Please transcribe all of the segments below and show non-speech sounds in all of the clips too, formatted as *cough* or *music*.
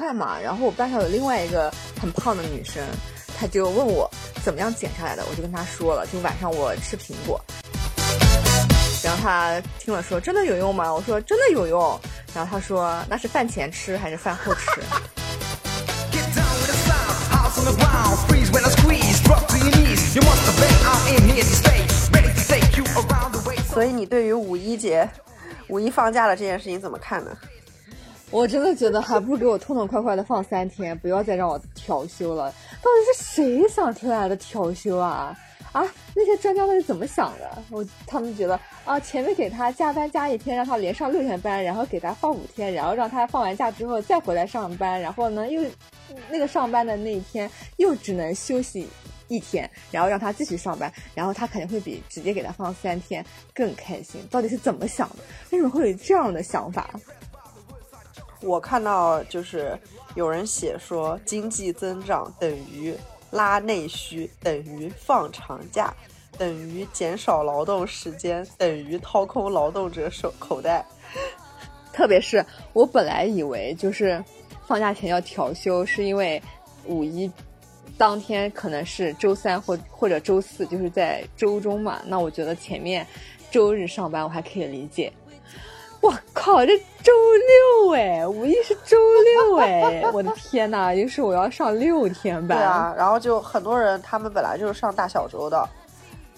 快嘛，然后我班上有另外一个很胖的女生，她就问我怎么样减下来的，我就跟她说了，就晚上我吃苹果。然后她听了说真的有用吗？我说真的有用。然后她说那是饭前吃还是饭后吃？*laughs* *laughs* 所以你对于五一节、五一放假了这件事情怎么看呢？我真的觉得还不如给我痛痛快快的放三天，不要再让我调休了。到底是谁想出来的调休啊？啊，那些专家到底怎么想的？我他们觉得啊，前面给他加班加一天，让他连上六天班，然后给他放五天，然后让他放完假之后再回来上班，然后呢又那个上班的那一天又只能休息一天，然后让他继续上班，然后他肯定会比直接给他放三天更开心。到底是怎么想的？为什么会有这样的想法？我看到就是有人写说，经济增长等于拉内需，等于放长假，等于减少劳动时间，等于掏空劳动者手口袋。*laughs* 特别是我本来以为就是放假前要调休，是因为五一当天可能是周三或或者周四，就是在周中嘛。那我觉得前面周日上班我还可以理解。我靠，这周六哎，五一是周六哎，*laughs* 我的天呐，于是我要上六天班。对啊，然后就很多人他们本来就是上大小周的。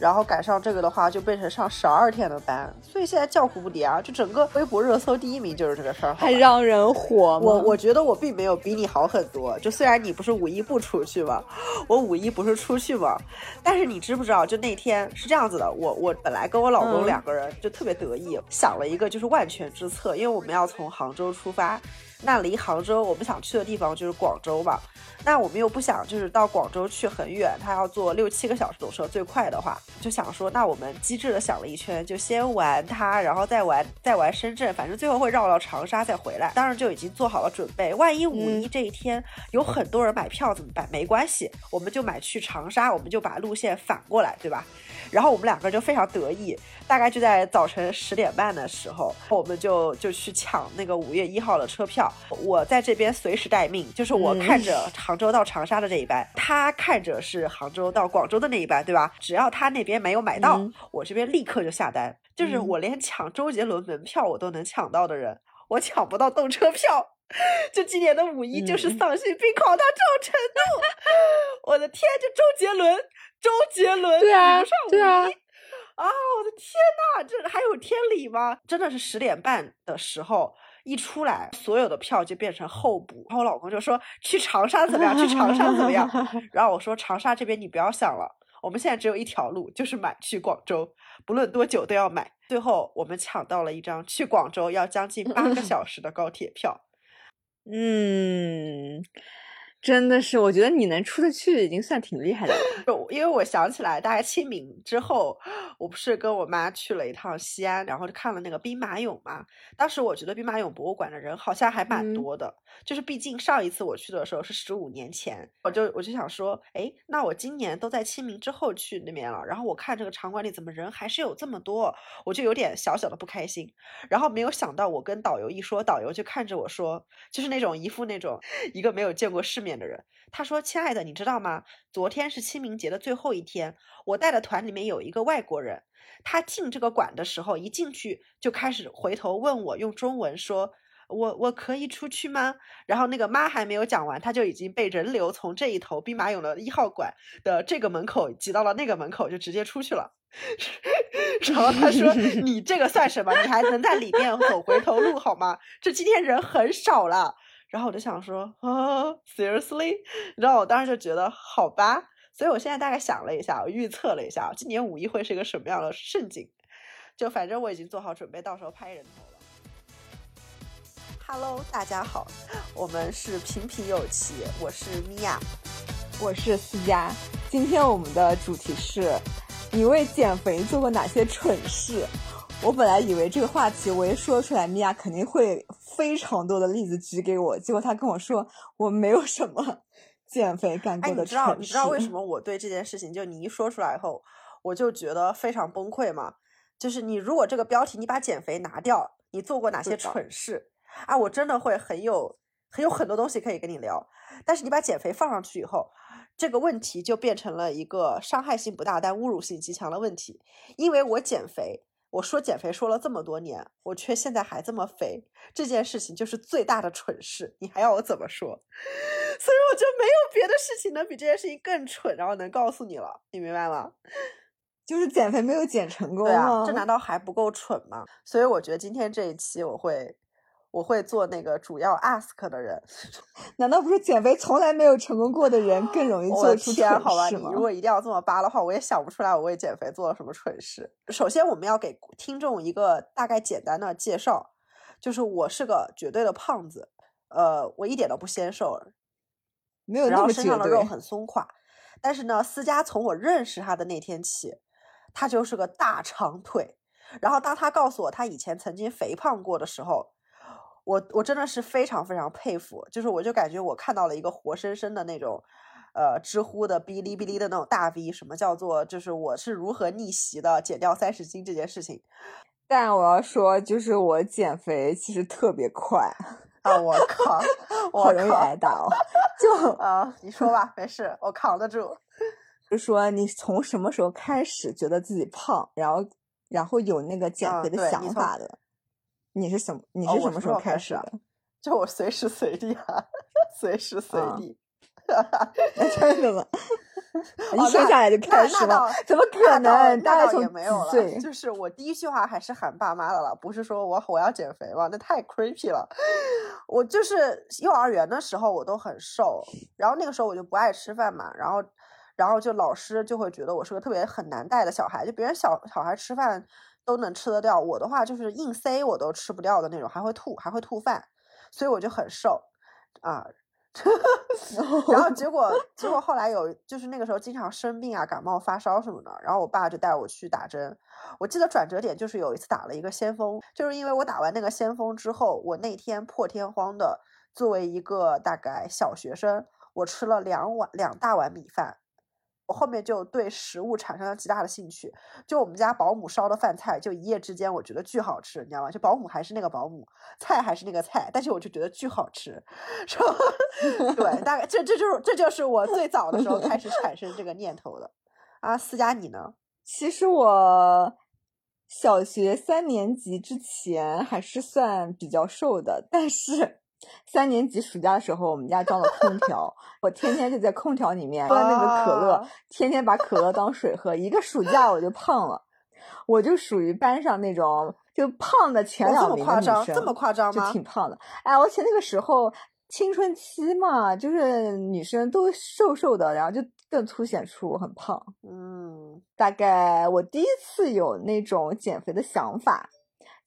然后赶上这个的话，就变成上十二天的班，所以现在叫苦不迭啊！就整个微博热搜第一名就是这个事儿，还让人火。我我觉得我并没有比你好很多，就虽然你不是五一不出去嘛，我五一不是出去嘛，但是你知不知道？就那天是这样子的，我我本来跟我老公两个人就特别得意，想了一个就是万全之策，因为我们要从杭州出发，那离杭州我们想去的地方就是广州嘛。那我们又不想就是到广州去很远，他要坐六七个小时堵车，最快的话就想说，那我们机智的想了一圈，就先玩它，然后再玩再玩深圳，反正最后会绕到长沙再回来。当然就已经做好了准备，万一五一这一天有很多人买票怎么办？没关系，我们就买去长沙，我们就把路线反过来，对吧？然后我们两个就非常得意，大概就在早晨十点半的时候，我们就就去抢那个五月一号的车票。我在这边随时待命，就是我看着杭州到长沙的这一班，他看着是杭州到广州的那一班，对吧？只要他那边没有买到，我这边立刻就下单。就是我连抢周杰伦门票我都能抢到的人，我抢不到动车票。*laughs* 就今年的五一就是丧心病狂到这种程度，*laughs* 我的天！就周杰伦。周杰伦对啊，对啊，啊！我的天呐，这还有天理吗？真的是十点半的时候一出来，所有的票就变成候补。然后我老公就说：“去长沙怎么样？去长沙怎么样？” *laughs* 然后我说：“长沙这边你不要想了，我们现在只有一条路，就是买去广州，不论多久都要买。”最后我们抢到了一张去广州要将近八个小时的高铁票。*laughs* 嗯。真的是，我觉得你能出得去已经算挺厉害的了。就因为我想起来，大概清明之后，我不是跟我妈去了一趟西安，然后就看了那个兵马俑嘛。当时我觉得兵马俑博物馆的人好像还蛮多的，就是毕竟上一次我去的时候是十五年前，我就我就想说，哎，那我今年都在清明之后去那边了，然后我看这个场馆里怎么人还是有这么多，我就有点小小的不开心。然后没有想到，我跟导游一说，导游就看着我说，就是那种一副那种一个没有见过世面。的人，他说：“亲爱的，你知道吗？昨天是清明节的最后一天，我带的团里面有一个外国人，他进这个馆的时候，一进去就开始回头问我，用中文说：‘我我可以出去吗？’然后那个妈还没有讲完，他就已经被人流从这一头兵马俑的一号馆的这个门口挤到了那个门口，就直接出去了。*laughs* 然后他说：*laughs* ‘你这个算什么？你还能在里面走回头路好吗？这今天人很少了。’”然后我就想说啊，*laughs* seriously，然后我当时就觉得好吧，所以我现在大概想了一下，我预测了一下，今年五一会是一个什么样的盛景，就反正我已经做好准备，到时候拍人头了。Hello，大家好，我们是平平有奇，我是米娅，我是思佳，今天我们的主题是，你为减肥做过哪些蠢事？我本来以为这个话题我一说出来，米娅肯定会非常多的例子举给我，结果她跟我说我没有什么 *laughs* 减肥干过的。你知道你知道为什么我对这件事情就你一说出来以后，我就觉得非常崩溃吗？就是你如果这个标题你把减肥拿掉，你做过哪些蠢事啊？我真的会很有很有很多东西可以跟你聊。但是你把减肥放上去以后，这个问题就变成了一个伤害性不大但侮辱性极强的问题。因为我减肥，我说减肥说了这么多年，我却现在还这么肥，这件事情就是最大的蠢事。你还要我怎么说？*laughs* 所以我就没有别的事情能比这件事情更蠢，然后能告诉你了，你明白吗？*laughs* 就是减肥没有减成功啊，这难道还不够蠢吗？所以我觉得今天这一期我会。我会做那个主要 ask 的人，*laughs* 难道不是减肥从来没有成功过的人更容易做出天，好吧，你如果一定要这么扒的话，我也想不出来我为减肥做了什么蠢事。首先，我们要给听众一个大概简单的介绍，就是我是个绝对的胖子，呃，我一点都不纤瘦，没有那么身上的肉很松垮。但是呢，思佳从我认识他的那天起，他就是个大长腿。然后当他告诉我他以前曾经肥胖过的时候，我我真的是非常非常佩服，就是我就感觉我看到了一个活生生的那种，呃，知乎的哔哩哔哩的那种大 V，什么叫做就是我是如何逆袭的减掉三十斤这件事情。但我要说，就是我减肥其实特别快啊！我靠，我好容易挨打哦。就啊，你说吧，没事，我扛得住。*laughs* 就说你从什么时候开始觉得自己胖，然后然后有那个减肥的想法的？你是什么？你是什么时候开始的？就我随时随地啊，*laughs* 随时随地。真的吗？*laughs* 一生下来就开始了？怎么可能？大概也没有了。就是我第一句话还是喊爸妈的了，不是说我我要减肥嘛？那太 creepy 了。我就是幼儿园的时候我都很瘦，然后那个时候我就不爱吃饭嘛，然后然后就老师就会觉得我是个特别很难带的小孩，就别人小小孩吃饭。都能吃得掉，我的话就是硬塞我都吃不掉的那种，还会吐，还会吐饭，所以我就很瘦啊。*laughs* 然后结果结果后来有就是那个时候经常生病啊，感冒发烧什么的，然后我爸就带我去打针。我记得转折点就是有一次打了一个先锋，就是因为我打完那个先锋之后，我那天破天荒的作为一个大概小学生，我吃了两碗两大碗米饭。后面就对食物产生了极大的兴趣，就我们家保姆烧的饭菜，就一夜之间我觉得巨好吃，你知道吗？就保姆还是那个保姆，菜还是那个菜，但是我就觉得巨好吃，*laughs* 是吧？对，大概这这就是这就是我最早的时候开始产生这个念头的。啊，思佳你呢？其实我小学三年级之前还是算比较瘦的，但是。三年级暑假的时候，我们家装了空调，我天天就在空调里面喝那个可乐，天天把可乐当水喝。一个暑假我就胖了，我就属于班上那种就胖的前两名的女生，这么夸张吗？就挺胖的。哎，而且那个时候青春期嘛，就是女生都瘦瘦的，然后就更凸显出我很胖。嗯，大概我第一次有那种减肥的想法。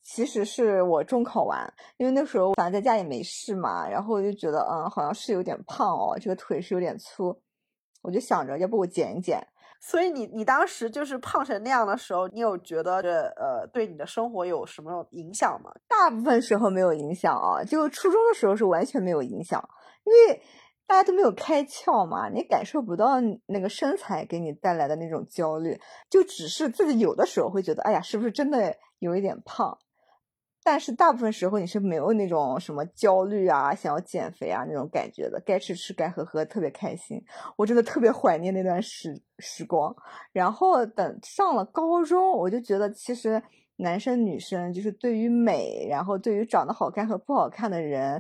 其实是我中考完，因为那时候反正在家也没事嘛，然后我就觉得，嗯，好像是有点胖哦，这个腿是有点粗，我就想着要不我减一减。所以你你当时就是胖成那样的时候，你有觉得这呃对你的生活有什么影响吗？大部分时候没有影响啊，就初中的时候是完全没有影响，因为大家都没有开窍嘛，你感受不到那个身材给你带来的那种焦虑，就只是自己有的时候会觉得，哎呀，是不是真的有一点胖？但是大部分时候你是没有那种什么焦虑啊，想要减肥啊那种感觉的，该吃吃，该喝喝，特别开心。我真的特别怀念那段时时光。然后等上了高中，我就觉得其实男生女生就是对于美，然后对于长得好看和不好看的人，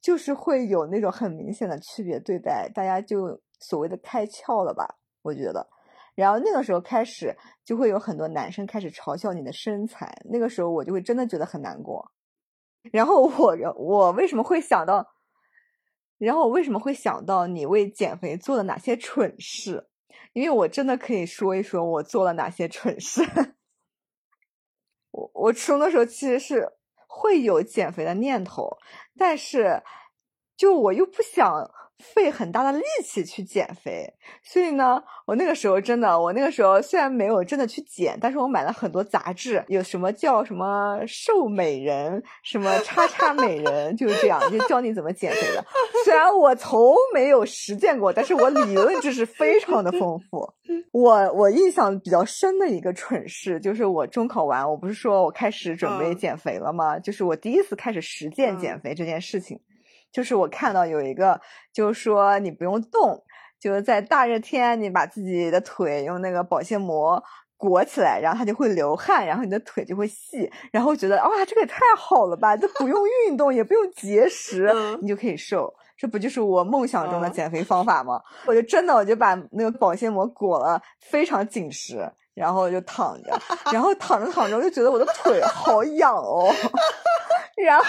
就是会有那种很明显的区别对待，大家就所谓的开窍了吧？我觉得。然后那个时候开始，就会有很多男生开始嘲笑你的身材。那个时候我就会真的觉得很难过。然后我我为什么会想到？然后我为什么会想到你为减肥做了哪些蠢事？因为我真的可以说一说我做了哪些蠢事。我我初中的时候其实是会有减肥的念头，但是就我又不想。费很大的力气去减肥，所以呢，我那个时候真的，我那个时候虽然没有真的去减，但是我买了很多杂志，有什么叫什么瘦美人，什么叉叉美人，就是这样，就教你怎么减肥的。虽然我从没有实践过，但是我理论知识非常的丰富。*laughs* 我我印象比较深的一个蠢事，就是我中考完，我不是说我开始准备减肥了吗？就是我第一次开始实践减肥这件事情。就是我看到有一个，就是说你不用动，就是在大热天，你把自己的腿用那个保鲜膜裹起来，然后它就会流汗，然后你的腿就会细，然后觉得哇，这个也太好了吧，都不用运动，也不用节食，你就可以瘦。这不就是我梦想中的减肥方法吗？我就真的我就把那个保鲜膜裹了非常紧实，然后就躺着，然后躺着躺着我就觉得我的腿好痒哦，*laughs* 然后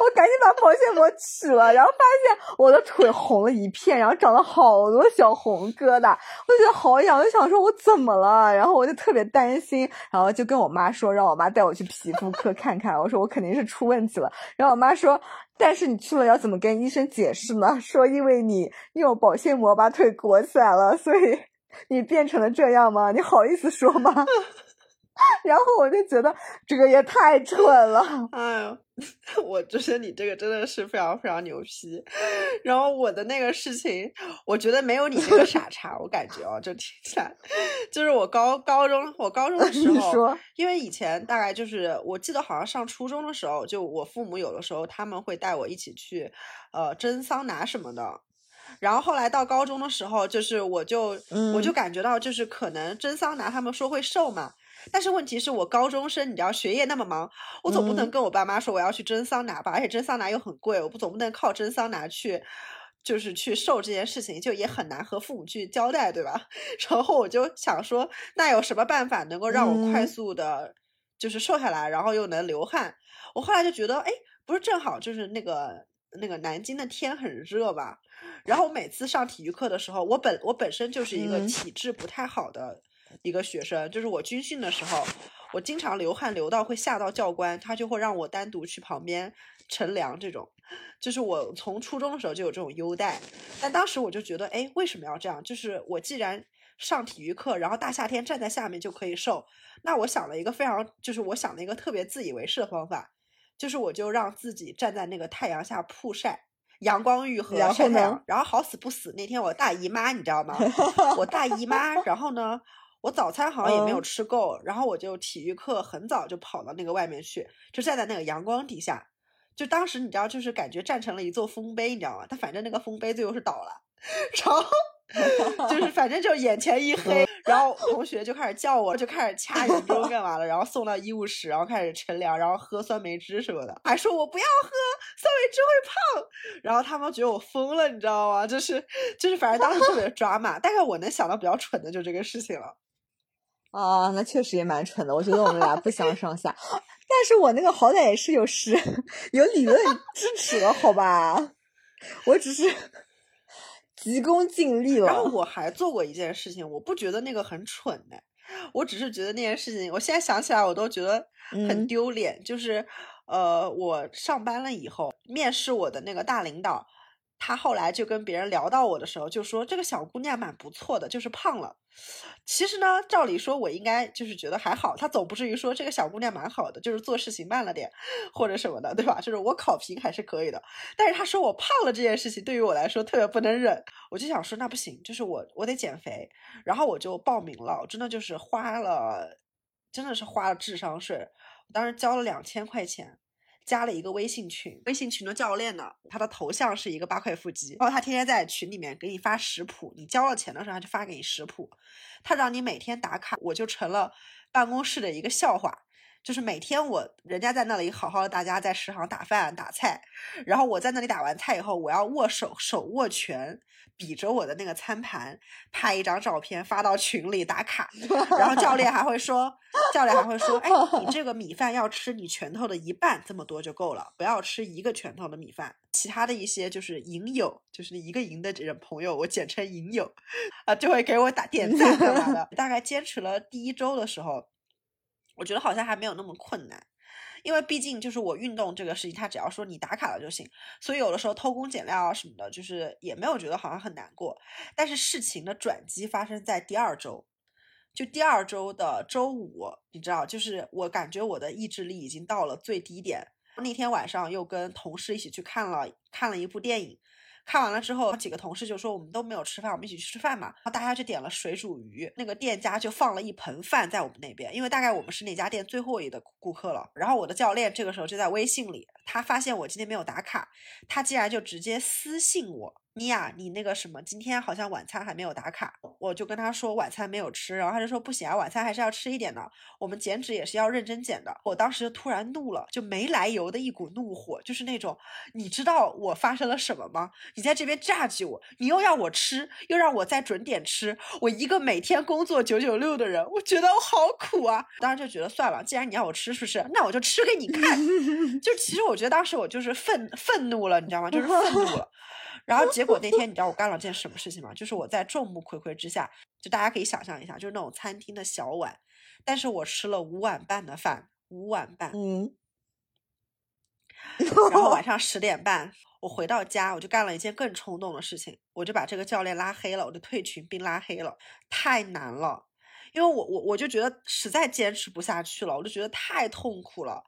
我赶紧把保鲜膜取了，然后发现我的腿红了一片，然后长了好多小红疙瘩，我就觉得好痒，就想说我怎么了？然后我就特别担心，然后就跟我妈说，让我妈带我去皮肤科看看。我说我肯定是出问题了，然后我妈说，但是你去了要怎么跟医生解释呢？*laughs* 说因为你用保鲜膜把腿裹起来了，所以你变成了这样吗？你好意思说吗？*laughs* 然后我就觉得这个也太蠢了。*laughs* 哎呦，*laughs* 我觉得你这个真的是非常非常牛批。然后我的那个事情，我觉得没有你这个傻 *laughs* 叉。我感觉哦，就听起来，就是我高高中，我高中的时候，因为以前大概就是，我记得好像上初中的时候，就我父母有的时候他们会带我一起去，呃，蒸桑拿什么的。然后后来到高中的时候，就是我就我就感觉到，就是可能蒸桑拿，他们说会瘦嘛。但是问题是我高中生，你知道学业那么忙，我总不能跟我爸妈说我要去蒸桑拿吧，而且蒸桑拿又很贵，我不总不能靠蒸桑拿去，就是去瘦这件事情，就也很难和父母去交代，对吧？*laughs* 然后我就想说，那有什么办法能够让我快速的，就是瘦下来，然后又能流汗？我后来就觉得，哎，不是正好就是那个那个南京的天很热吧？然后每次上体育课的时候，我本我本身就是一个体质不太好的。一个学生，就是我军训的时候，我经常流汗流到会吓到教官，他就会让我单独去旁边乘凉。这种，就是我从初中的时候就有这种优待。但当时我就觉得，哎，为什么要这样？就是我既然上体育课，然后大夏天站在下面就可以瘦，那我想了一个非常，就是我想了一个特别自以为是的方法，就是我就让自己站在那个太阳下曝晒，阳光浴和晒太阳。然后好死不死，那天我大姨妈，你知道吗？*laughs* 我大姨妈，然后呢？我早餐好像也没有吃够，然后我就体育课很早就跑到那个外面去，就站在那个阳光底下，就当时你知道，就是感觉站成了一座丰碑，你知道吗？但反正那个丰碑最后是倒了，*laughs* 然后。*laughs* 就是反正就眼前一黑，然后同学就开始叫我，就开始掐人中干嘛了，然后送到医务室，然后开始乘凉，然后喝酸梅汁什么的，还说我不要喝酸梅汁会胖，然后他们觉得我疯了，你知道吗？就是就是反正当时特别抓马，但是我能想到比较蠢的就这个事情了。啊，那确实也蛮蠢的，我觉得我们俩不相上下，*laughs* 但是我那个好歹也是有实 *laughs* 有理论支持的，好吧？我只是。*laughs* 急功近利了。然后我还做过一件事情，我不觉得那个很蠢的，我只是觉得那件事情，我现在想起来我都觉得很丢脸。就是，呃，我上班了以后，面试我的那个大领导。他后来就跟别人聊到我的时候，就说这个小姑娘蛮不错的，就是胖了。其实呢，照理说我应该就是觉得还好，他总不至于说这个小姑娘蛮好的，就是做事情慢了点或者什么的，对吧？就是我考评还是可以的。但是他说我胖了这件事情，对于我来说特别不能忍，我就想说那不行，就是我我得减肥，然后我就报名了，真的就是花了，真的是花了智商税，我当时交了两千块钱。加了一个微信群，微信群的教练呢，他的头像是一个八块腹肌，然后他天天在群里面给你发食谱，你交了钱的时候他就发给你食谱，他让你每天打卡，我就成了办公室的一个笑话。就是每天我人家在那里好好的，大家在食堂打饭打菜，然后我在那里打完菜以后，我要握手手握拳，比着我的那个餐盘，拍一张照片发到群里打卡，*laughs* 然后教练还会说，教练还会说，哎，你这个米饭要吃你拳头的一半这么多就够了，不要吃一个拳头的米饭。其他的一些就是营友，就是一个营的这种朋友，我简称营友，啊，就会给我打点赞干嘛的。大概坚持了第一周的时候。我觉得好像还没有那么困难，因为毕竟就是我运动这个事情，他只要说你打卡了就行，所以有的时候偷工减料啊什么的，就是也没有觉得好像很难过。但是事情的转机发生在第二周，就第二周的周五，你知道，就是我感觉我的意志力已经到了最低点。那天晚上又跟同事一起去看了看了一部电影。看完了之后，几个同事就说我们都没有吃饭，我们一起去吃饭嘛。然后大家就点了水煮鱼，那个店家就放了一盆饭在我们那边，因为大概我们是那家店最后一个顾客了。然后我的教练这个时候就在微信里。他发现我今天没有打卡，他竟然就直接私信我。妮娅，你那个什么，今天好像晚餐还没有打卡，我就跟他说晚餐没有吃，然后他就说不行啊，晚餐还是要吃一点的，我们减脂也是要认真减的。我当时就突然怒了，就没来由的一股怒火，就是那种你知道我发生了什么吗？你在这边榨取我，你又要我吃，又让我在准点吃，我一个每天工作九九六的人，我觉得我好苦啊。当时就觉得算了，既然你要我吃，是不是？那我就吃给你看。*laughs* 就其实我觉得当时我就是愤愤怒了，你知道吗？就是愤怒了。*laughs* 然后结果那天你知道我干了件什么事情吗？就是我在众目睽睽之下，就大家可以想象一下，就是那种餐厅的小碗，但是我吃了五碗半的饭，五碗半，嗯，然后晚 *laughs* 上十点半我回到家，我就干了一件更冲动的事情，我就把这个教练拉黑了，我就退群并拉黑了，太难了，因为我我我就觉得实在坚持不下去了，我就觉得太痛苦了。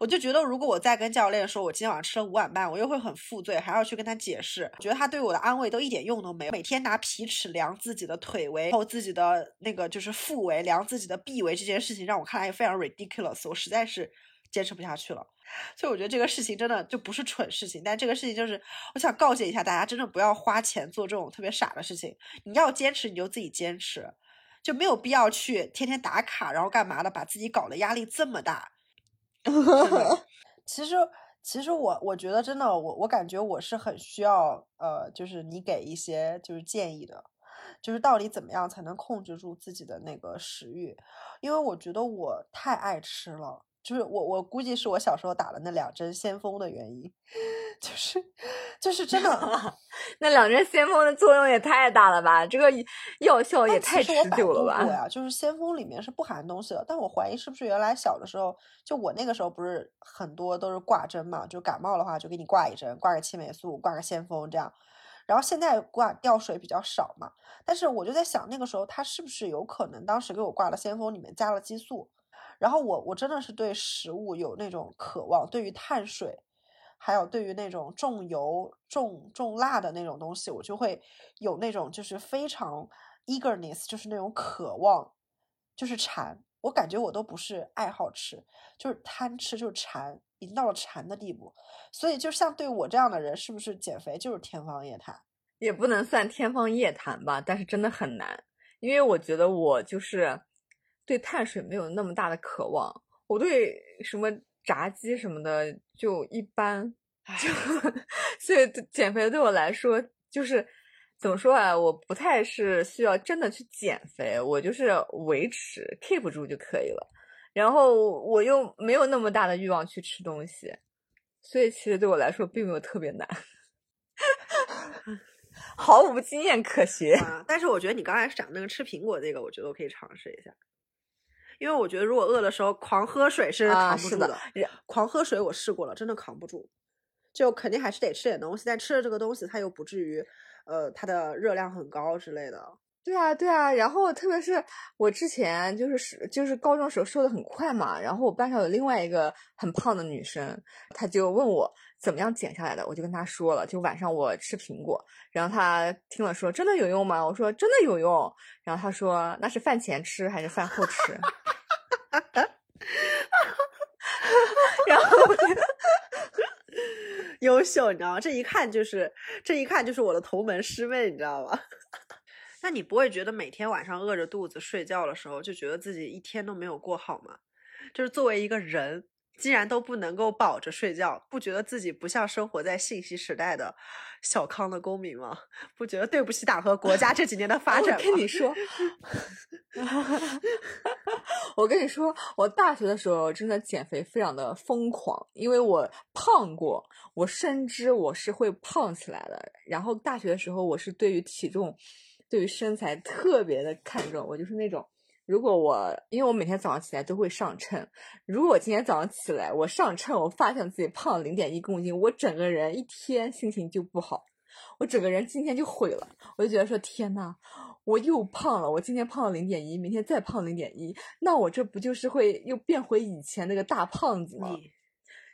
我就觉得，如果我再跟教练说，我今天晚上吃了五碗半，我又会很负罪，还要去跟他解释。我觉得他对我的安慰都一点用都没有。每天拿皮尺量自己的腿围，然后自己的那个就是腹围，量自己的臂围，这件事情让我看来也非常 ridiculous。我实在是坚持不下去了。所以我觉得这个事情真的就不是蠢事情，但这个事情就是我想告诫一下大家，真的不要花钱做这种特别傻的事情。你要坚持，你就自己坚持，就没有必要去天天打卡，然后干嘛的，把自己搞得压力这么大。其实，其实我我觉得真的，我我感觉我是很需要，呃，就是你给一些就是建议的，就是到底怎么样才能控制住自己的那个食欲，因为我觉得我太爱吃了。就是我，我估计是我小时候打了那两针先锋的原因，*laughs* 就是，就是真的，那两针先锋的作用也太大了吧？这个药效也太持久了吧？对啊，就是先锋里面是不含东西的，但我怀疑是不是原来小的时候，就我那个时候不是很多都是挂针嘛，就感冒的话就给你挂一针，挂个青霉素，挂个先锋这样，然后现在挂吊水比较少嘛，但是我就在想那个时候他是不是有可能当时给我挂的先锋里面加了激素。然后我我真的是对食物有那种渴望，对于碳水，还有对于那种重油重重辣的那种东西，我就会有那种就是非常 eagerness，就是那种渴望，就是馋。我感觉我都不是爱好吃，就是贪吃，就是馋，已经到了馋的地步。所以就像对我这样的人，是不是减肥就是天方夜谭？也不能算天方夜谭吧，但是真的很难，因为我觉得我就是。对碳水没有那么大的渴望，我对什么炸鸡什么的就一般，就所以减肥对我来说就是怎么说啊？我不太是需要真的去减肥，我就是维持 keep 住就可以了。然后我又没有那么大的欲望去吃东西，所以其实对我来说并没有特别难，*laughs* 毫无经验可学。但是我觉得你刚才讲那个吃苹果这个，我觉得我可以尝试一下。因为我觉得，如果饿的时候狂喝水是扛不住的。狂喝水我试过了，真的扛不住。就肯定还是得吃点东西，但吃了这个东西，它又不至于，呃，它的热量很高之类的。对啊，对啊。然后特别是我之前就是就是高中时候瘦的很快嘛，然后我班上有另外一个很胖的女生，她就问我怎么样减下来的，我就跟她说了，就晚上我吃苹果，然后她听了说真的有用吗？我说真的有用。然后她说那是饭前吃还是饭后吃？哈哈，然后优秀，你知道吗？这一看就是，这一看就是我的同门师妹，你知道吗？*laughs* 那你不会觉得每天晚上饿着肚子睡觉的时候，就觉得自己一天都没有过好吗？就是作为一个人。竟然都不能够保着睡觉，不觉得自己不像生活在信息时代的小康的公民吗？*laughs* 不觉得对不起党和国家这几年的发展吗？我跟你说，*laughs* 我跟你说，我大学的时候真的减肥非常的疯狂，因为我胖过，我深知我是会胖起来的。然后大学的时候，我是对于体重、对于身材特别的看重，我就是那种。如果我，因为我每天早上起来都会上秤，如果我今天早上起来我上秤，我发现自己胖了零点一公斤，我整个人一天心情就不好，我整个人今天就毁了。我就觉得说，天呐，我又胖了，我今天胖了零点一，明天再胖零点一，那我这不就是会又变回以前那个大胖子吗？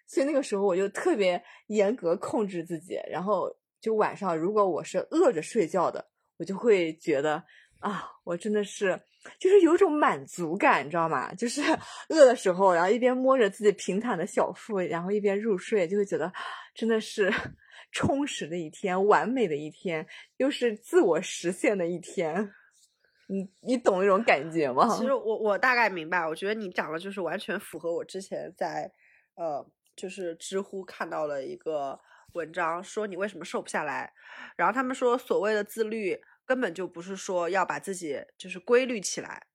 所以那个时候我就特别严格控制自己，然后就晚上如果我是饿着睡觉的，我就会觉得。啊，我真的是就是有一种满足感，你知道吗？就是 *laughs* 饿的时候，然后一边摸着自己平坦的小腹，然后一边入睡，就会觉得真的是 *laughs* 充实的一天，完美的一天，又是自我实现的一天。你你懂那种感觉吗？其实我我大概明白，我觉得你讲的就是完全符合我之前在呃，就是知乎看到了一个文章，说你为什么瘦不下来，然后他们说所谓的自律。根本就不是说要把自己就是规律起来，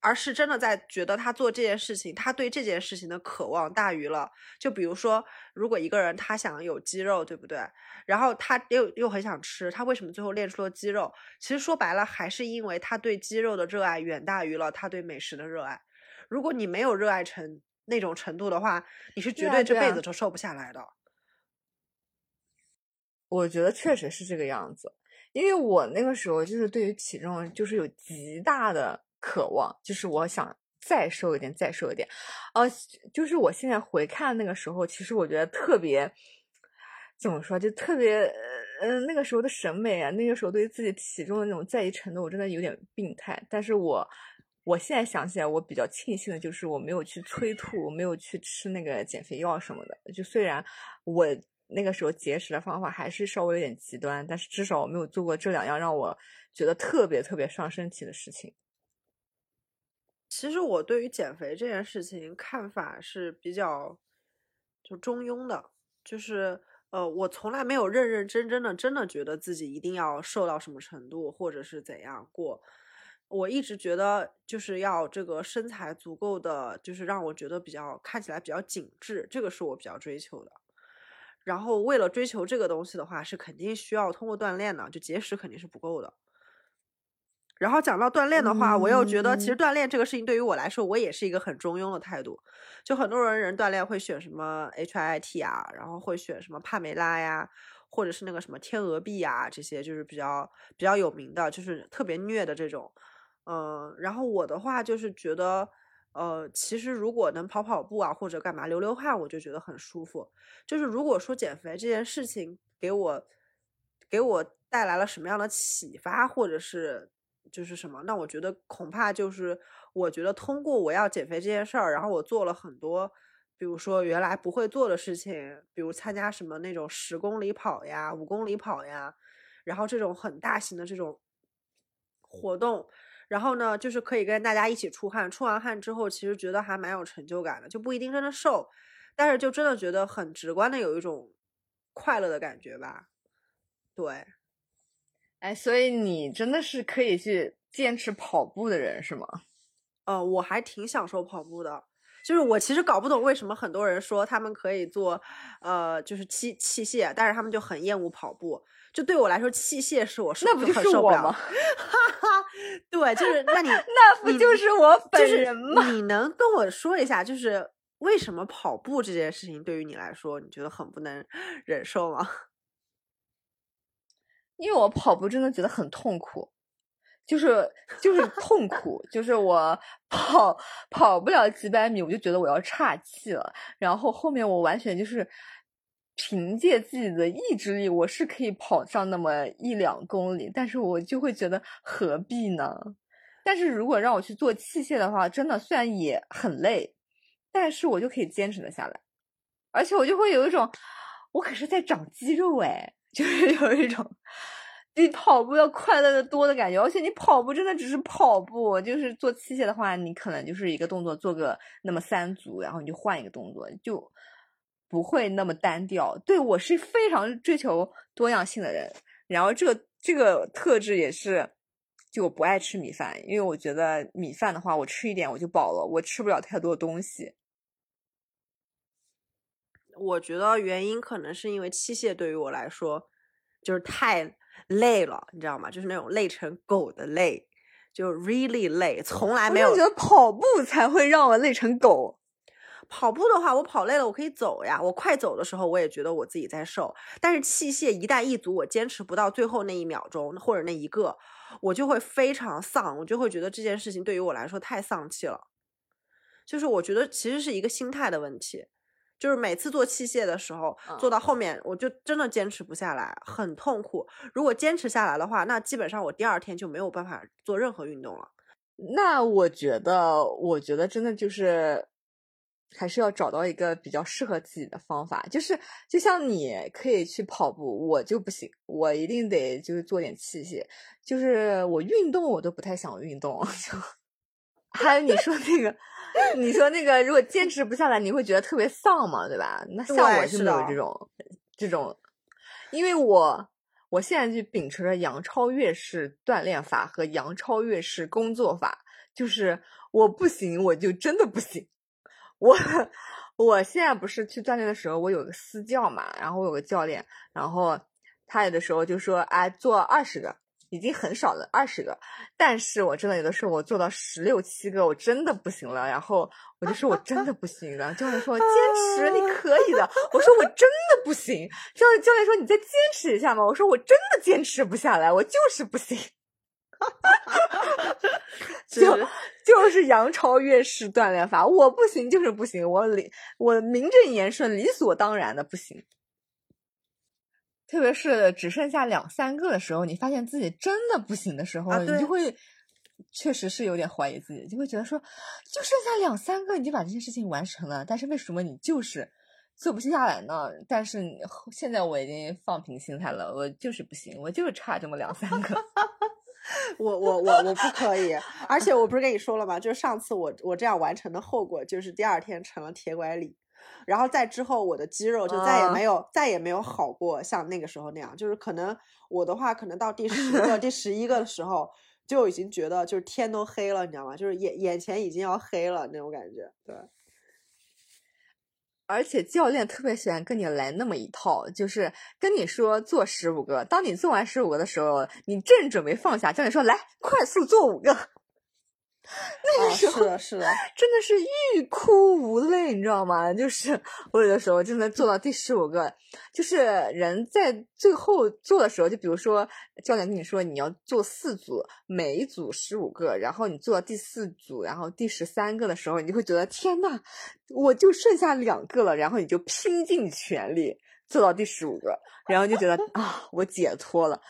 而是真的在觉得他做这件事情，他对这件事情的渴望大于了。就比如说，如果一个人他想有肌肉，对不对？然后他又又很想吃，他为什么最后练出了肌肉？其实说白了，还是因为他对肌肉的热爱远大于了他对美食的热爱。如果你没有热爱成那种程度的话，你是绝对这辈子都瘦不下来的。我觉得确实是这个样子。因为我那个时候就是对于体重就是有极大的渴望，就是我想再瘦一点，再瘦一点，呃，就是我现在回看那个时候，其实我觉得特别怎么说，就特别呃，那个时候的审美啊，那个时候对于自己体重的那种在意程度，我真的有点病态。但是我我现在想起来，我比较庆幸的就是我没有去催吐，我没有去吃那个减肥药什么的。就虽然我。那个时候节食的方法还是稍微有点极端，但是至少我没有做过这两样让我觉得特别特别伤身体的事情。其实我对于减肥这件事情看法是比较就中庸的，就是呃，我从来没有认认真真的真的觉得自己一定要瘦到什么程度或者是怎样过。我一直觉得就是要这个身材足够的，就是让我觉得比较看起来比较紧致，这个是我比较追求的。然后为了追求这个东西的话，是肯定需要通过锻炼的，就节食肯定是不够的。然后讲到锻炼的话，我又觉得其实锻炼这个事情对于我来说，我也是一个很中庸的态度。就很多人人锻炼会选什么 HIIT 啊，然后会选什么帕梅拉呀，或者是那个什么天鹅臂啊，这些就是比较比较有名的，就是特别虐的这种。嗯，然后我的话就是觉得。呃，其实如果能跑跑步啊，或者干嘛流流汗，我就觉得很舒服。就是如果说减肥这件事情给我给我带来了什么样的启发，或者是就是什么，那我觉得恐怕就是我觉得通过我要减肥这件事儿，然后我做了很多，比如说原来不会做的事情，比如参加什么那种十公里跑呀、五公里跑呀，然后这种很大型的这种活动。然后呢，就是可以跟大家一起出汗，出完汗之后，其实觉得还蛮有成就感的，就不一定真的瘦，但是就真的觉得很直观的有一种快乐的感觉吧。对，哎，所以你真的是可以去坚持跑步的人是吗？呃，我还挺享受跑步的，就是我其实搞不懂为什么很多人说他们可以做，呃，就是器器械，但是他们就很厌恶跑步。就对我来说，器械是我受那不就是我吗？哈哈，对，就是那你 *laughs* 那不就是我本人吗？你能跟我说一下，就是为什么跑步这件事情对于你来说，你觉得很不能忍受吗？*laughs* 因为我跑步真的觉得很痛苦，就是就是痛苦，就是我跑跑不了几百米，我就觉得我要岔气了，然后后面我完全就是。凭借自己的意志力，我是可以跑上那么一两公里，但是我就会觉得何必呢？但是如果让我去做器械的话，真的虽然也很累，但是我就可以坚持的下来，而且我就会有一种，我可是在长肌肉哎，*laughs* 就是有一种比跑步要快乐的多的感觉。而且你跑步真的只是跑步，就是做器械的话，你可能就是一个动作做个那么三组，然后你就换一个动作就。不会那么单调，对我是非常追求多样性的人。然后这个这个特质也是，就我不爱吃米饭，因为我觉得米饭的话，我吃一点我就饱了，我吃不了太多东西。我觉得原因可能是因为器械对于我来说就是太累了，你知道吗？就是那种累成狗的累，就 really 累，从来没有觉得跑步才会让我累成狗。跑步的话，我跑累了，我可以走呀。我快走的时候，我也觉得我自己在瘦。但是器械一旦一组，我坚持不到最后那一秒钟或者那一个，我就会非常丧，我就会觉得这件事情对于我来说太丧气了。就是我觉得其实是一个心态的问题，就是每次做器械的时候，嗯做到后面我就真的坚持不下来，很痛苦。如果坚持下来的话，那基本上我第二天就没有办法做任何运动了。那我觉得，我觉得真的就是，还是要找到一个比较适合自己的方法。就是，就像你可以去跑步，我就不行，我一定得就是做点器械。就是我运动，我都不太想运动。*laughs* 就还有你说那个，你说那个，如果坚持不下来，你会觉得特别丧嘛，对吧？那像我是没有这种这种，因为我我现在就秉持着杨超越式锻炼法和杨超越式工作法，就是我不行，我就真的不行。我我现在不是去锻炼的时候，我有个私教嘛，然后我有个教练，然后他有的时候就说，哎，做二十个。已经很少了，二十个，但是我真的有的时候我做到十六七个，我真的不行了，然后我就说我真的不行了，教练说坚持你可以的，我说我真的不行，教教练说你再坚持一下嘛，我说我真的坚持不下来，我就是不行，哈哈哈哈哈就就是杨超越式锻炼法，我不行就是不行，我理我名正言顺、理所当然的不行。特别是只剩下两三个的时候，你发现自己真的不行的时候，啊你就会确实是有点怀疑自己，就会觉得说，就剩下两三个，你就把这件事情完成了，但是为什么你就是做不下来呢？但是你现在我已经放平心态了，我就是不行，我就是差这么两三个。*laughs* *laughs* 我我我我不可以，而且我不是跟你说了吗？就是上次我我这样完成的后果，就是第二天成了铁拐李，然后再之后我的肌肉就再也没有、再也没有好过，像那个时候那样。就是可能我的话，可能到第十个、第十一个的时候，就已经觉得就是天都黑了，你知道吗？就是眼眼前已经要黑了那种感觉。对，而且教练特别喜欢跟你来那么一套，就是跟你说做十五个，当你做完十五个的时候，你正准备放下，教练说来快速做五个。*laughs* 那个啊，时候、是的，是的，*laughs* 真的是欲哭无泪，你知道吗？就是我有的时候真的做到第十五个，就是人在最后做的时候，就比如说教练跟你说你要做四组，每一组十五个，然后你做到第四组，然后第十三个的时候，你就会觉得天呐，我就剩下两个了，然后你就拼尽全力做到第十五个，然后就觉得啊，我解脱了。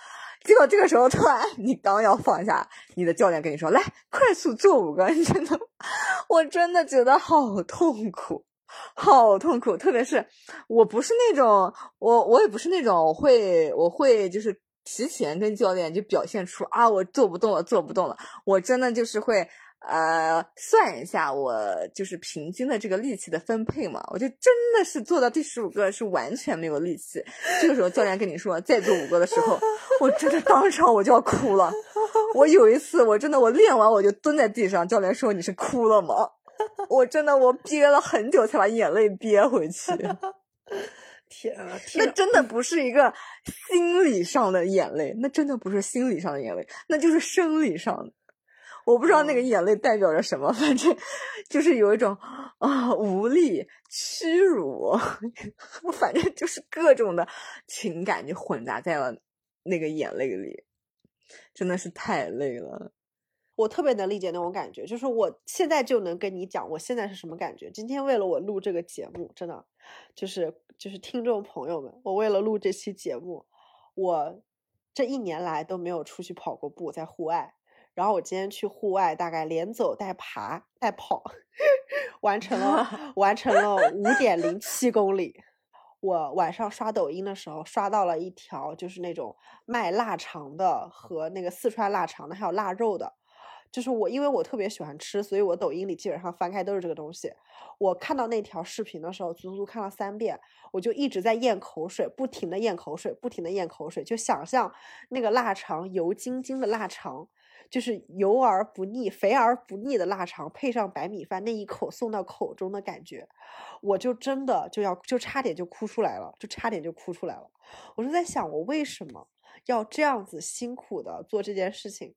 结果这个时候突然你刚要放下，你的教练跟你说：“来，快速做五个。”你真的，我真的觉得好痛苦，*laughs* 好痛苦。特别是我不是那种，我我也不是那种我会我会就是提前跟教练就表现出啊我做不动了，做不动了。我真的就是会呃算一下我就是平均的这个力气的分配嘛，我就真的是做到第十五个是完全没有力气。这个时候教练跟你说再做五个的时候，我真的当场我就要哭了。我有一次我真的我练完我就蹲在地上，教练说你是哭了吗？我真的我憋了很久才把眼泪憋回去。*laughs* 天啊，那天啊！真的不是一个心理上的眼泪，那真的不是心理上的眼泪，那就是生理上的。我不知道那个眼泪代表着什么，反正就是有一种啊无力、屈辱，*laughs* 反正就是各种的情感就混杂在了那个眼泪里，真的是太累了。我特别能理解那种感觉，就是我现在就能跟你讲我现在是什么感觉。今天为了我录这个节目，真的就是就是听众朋友们，我为了录这期节目，我这一年来都没有出去跑过步，在户外。然后我今天去户外，大概连走带爬带跑，完成了 *laughs* 完成了五点零七公里。我晚上刷抖音的时候，刷到了一条就是那种卖腊肠的和那个四川腊肠的，还有腊肉的。就是我，因为我特别喜欢吃，所以我抖音里基本上翻开都是这个东西。我看到那条视频的时候，足足看了三遍，我就一直在咽口水，不停的咽口水，不停的咽口水，就想象那个腊肠油晶晶的腊肠，就是油而不腻、肥而不腻的腊肠，配上白米饭，那一口送到口中的感觉，我就真的就要就差点就哭出来了，就差点就哭出来了。我就在想，我为什么要这样子辛苦的做这件事情？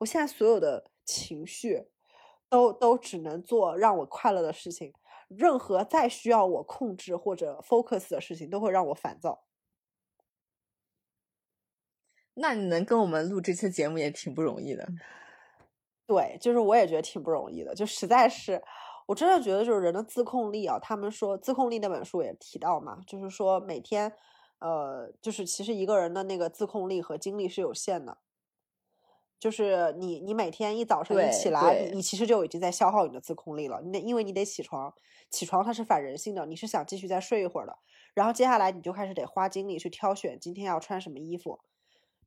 我现在所有的情绪都都只能做让我快乐的事情，任何再需要我控制或者 focus 的事情都会让我烦躁。那你能跟我们录这期节目也挺不容易的。对，就是我也觉得挺不容易的，就实在是我真的觉得就是人的自控力啊，他们说自控力那本书也提到嘛，就是说每天，呃，就是其实一个人的那个自控力和精力是有限的，就是你你每天一早上一起来，你你其实就已经在消耗你的自控力了，你得因为你得起床，起床它是反人性的，你是想继续再睡一会儿的，然后接下来你就开始得花精力去挑选今天要穿什么衣服。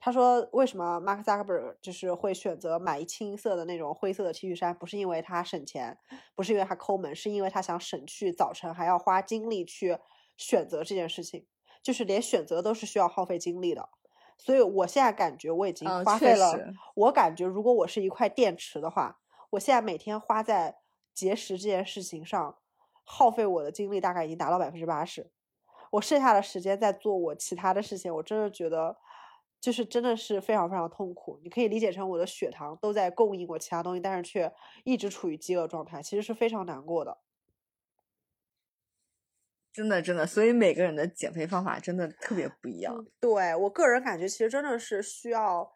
他说：“为什么 Mark Zuckerberg 就是会选择买青色的那种灰色的 T 恤衫？不是因为他省钱，不是因为他抠门，是因为他想省去早晨还要花精力去选择这件事情。就是连选择都是需要耗费精力的。所以我现在感觉我已经花费了。我感觉如果我是一块电池的话，我现在每天花在节食这件事情上耗费我的精力大概已经达到百分之八十。我剩下的时间在做我其他的事情，我真的觉得。”就是真的是非常非常痛苦，你可以理解成我的血糖都在供应我其他东西，但是却一直处于饥饿状态，其实是非常难过的。真的真的，所以每个人的减肥方法真的特别不一样。对我个人感觉，其实真的是需要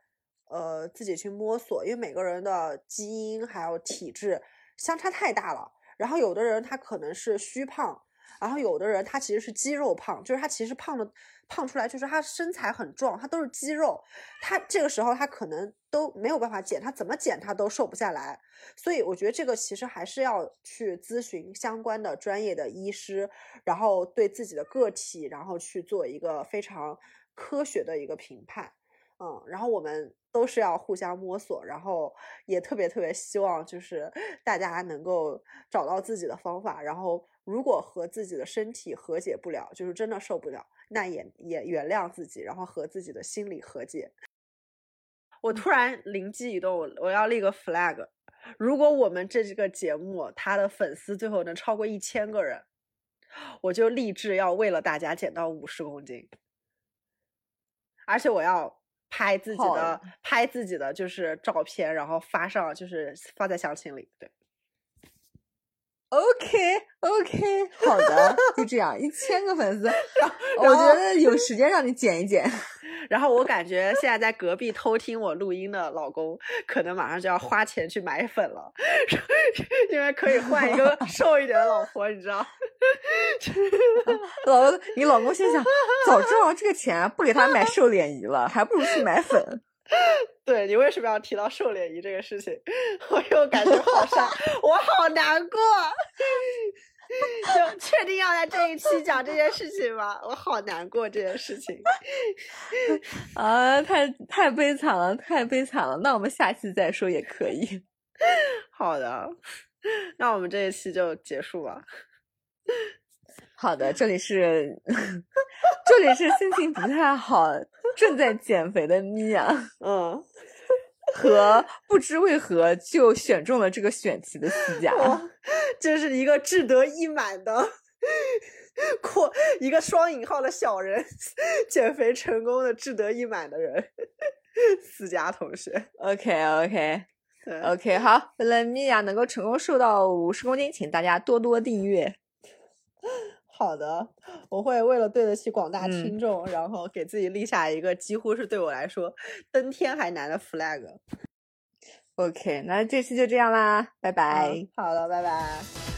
呃自己去摸索，因为每个人的基因还有体质相差太大了。然后有的人他可能是虚胖，然后有的人他其实是肌肉胖，就是他其实胖的。胖出来就是他身材很壮，他都是肌肉，他这个时候他可能都没有办法减，他怎么减他都瘦不下来，所以我觉得这个其实还是要去咨询相关的专业的医师，然后对自己的个体，然后去做一个非常科学的一个评判，嗯，然后我们都是要互相摸索，然后也特别特别希望就是大家能够找到自己的方法，然后如果和自己的身体和解不了，就是真的受不了。那也也原谅自己，然后和自己的心理和解。我突然灵机一动，我要立个 flag：如果我们这个节目它的粉丝最后能超过一千个人，我就立志要为了大家减到五十公斤，而且我要拍自己的拍自己的就是照片，然后发上就是发在详情里，对。OK，OK，*laughs* 好的，就这样，一千个粉丝，*laughs* 我觉得有时间让你剪一剪。*laughs* 然后我感觉现在在隔壁偷听我录音的老公，可能马上就要花钱去买粉了，因为可以换一个瘦一点的老婆，你知道？老你老公心想，早知道这个钱不给他买瘦脸仪了，还不如去买粉。*laughs* 对你为什么要提到瘦脸仪这个事情？*laughs* 我又感觉好伤，*laughs* 我好难过。就确定要在这一期讲这件事情吗？我好难过这件事情。啊，太太悲惨了，太悲惨了。那我们下期再说也可以。好的，那我们这一期就结束吧。好的，这里是这里是心情不太好。*laughs* 正在减肥的米娅，嗯，和不知为何就选中了这个选题的思佳，*laughs* 这是一个志得意满的扩一个双引号的小人，减肥成功的志得意满的人，思佳同学。OK OK OK，好，为了米娅能够成功瘦到五十公斤，请大家多多订阅。好的，我会为了对得起广大听众，然后给自己立下一个几乎是对我来说登天还难的 flag。OK，那这期就这样啦，拜拜。好了，拜拜。